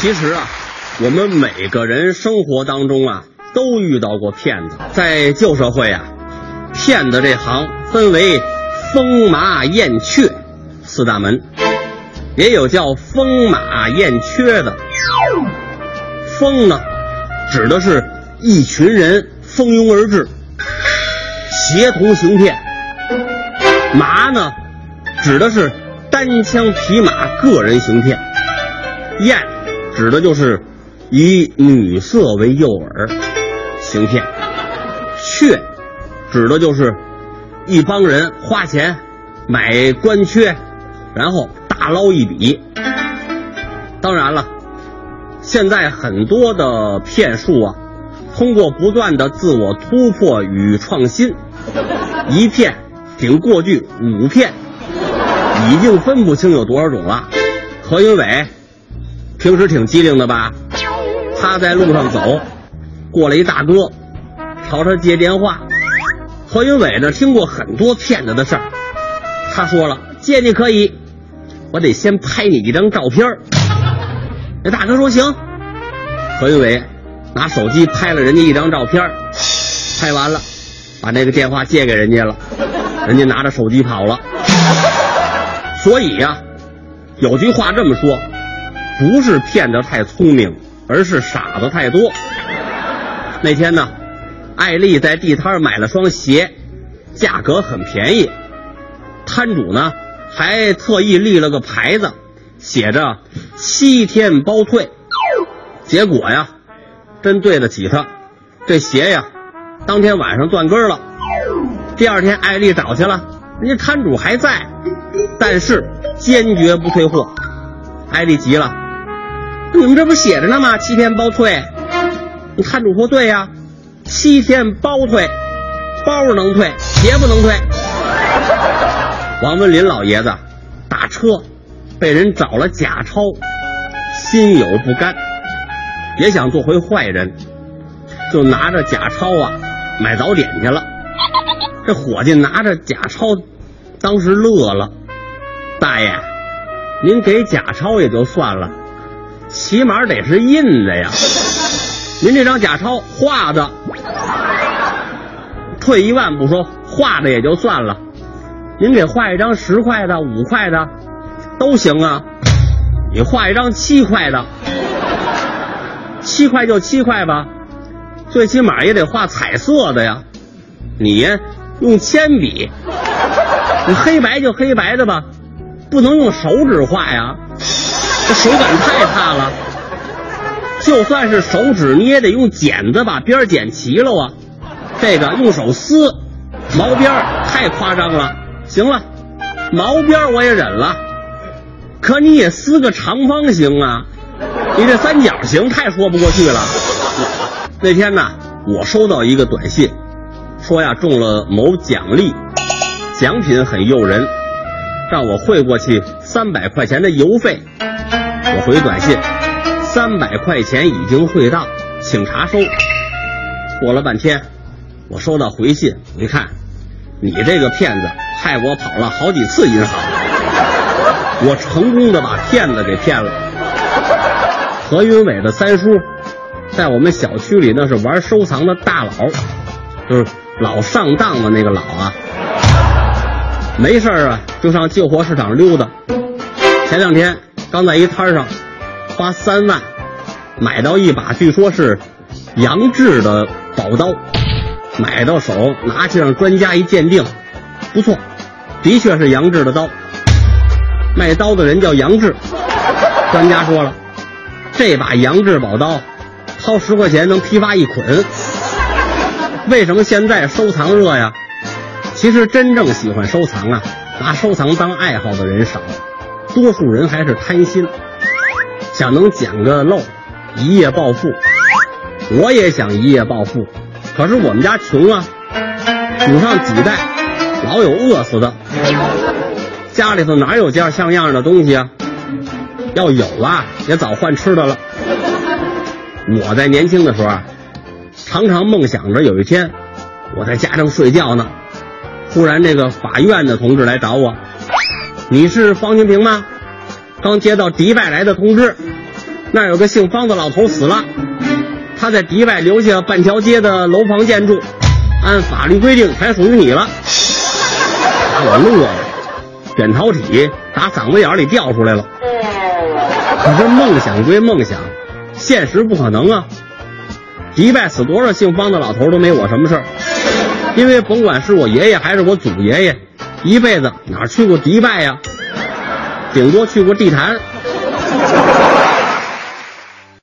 其实啊，我们每个人生活当中啊，都遇到过骗子。在旧社会啊，骗子这行分为风马燕雀四大门，也有叫风马燕缺的。风呢，指的是一群人蜂拥而至，协同行骗；马呢，指的是单枪匹马个人行骗；燕指的就是以女色为诱饵行骗；雀指的就是一帮人花钱买官缺，然后大捞一笔。当然了。现在很多的骗术啊，通过不断的自我突破与创新，一骗顶过去五骗，已经分不清有多少种了。何云伟平时挺机灵的吧？他在路上走，过来一大哥，朝他接电话。何云伟呢，听过很多骗子的事儿，他说了借你可以，我得先拍你一张照片 那大哥说行，何云伟拿手机拍了人家一张照片，拍完了，把那个电话借给人家了，人家拿着手机跑了。所以呀，有句话这么说，不是骗子太聪明，而是傻子太多。那天呢，艾丽在地摊买了双鞋，价格很便宜，摊主呢还特意立了个牌子。写着七天包退，结果呀，真对得起他。这鞋呀，当天晚上断根了。第二天艾丽找去了，人家摊主还在，但是坚决不退货。艾丽急了，你们这不写着呢吗？七天包退。摊主说对呀，七天包退，包能退，鞋不能退。王文林老爷子打车。被人找了假钞，心有不甘，也想做回坏人，就拿着假钞啊买早点去了。这伙计拿着假钞，当时乐了：“大爷，您给假钞也就算了，起码得是印的呀。您这张假钞画的，退一万步说，画的也就算了，您给画一张十块的、五块的。”都行啊，你画一张七块的，七块就七块吧，最起码也得画彩色的呀。你用铅笔，你黑白就黑白的吧，不能用手指画呀，这手感太差了。就算是手指，你也得用剪子把边剪齐了啊。这个用手撕毛边太夸张了。行了，毛边我也忍了。可你也撕个长方形啊！你这三角形太说不过去了。那天呢，我收到一个短信，说呀中了某奖励，奖品很诱人，让我汇过去三百块钱的邮费。回短信，三百块钱已经汇到，请查收。过了半天，我收到回信，一看，你这个骗子害我跑了好几次银行。我成功的把骗子给骗了。何云伟的三叔，在我们小区里那是玩收藏的大佬，就是老上当的那个老啊。没事啊，就上旧货市场溜达。前两天刚在一摊上花三万买到一把，据说是杨志的宝刀，买到手拿去让专家一鉴定，不错，的确是杨志的刀。卖刀的人叫杨志，专家说了，这把杨志宝刀，掏十块钱能批发一捆。为什么现在收藏热呀？其实真正喜欢收藏啊，拿收藏当爱好的人少，多数人还是贪心，想能捡个漏，一夜暴富。我也想一夜暴富，可是我们家穷啊，祖上几代老有饿死的。家里头哪有件像样的东西啊？要有啊，也早换吃的了。我在年轻的时候啊，常常梦想着有一天，我在家中睡觉呢，忽然这个法院的同志来找我：“你是方清平吗？刚接到迪拜来的通知，那儿有个姓方的老头死了，他在迪拜留下半条街的楼房建筑，按法律规定才属于你了。把我乐了，扁桃体打嗓子眼里掉出来了。可是梦想归梦想，现实不可能啊！迪拜死多少姓方的老头都没我什么事儿，因为甭管是我爷爷还是我祖爷爷，一辈子哪去过迪拜呀？顶多去过地坛。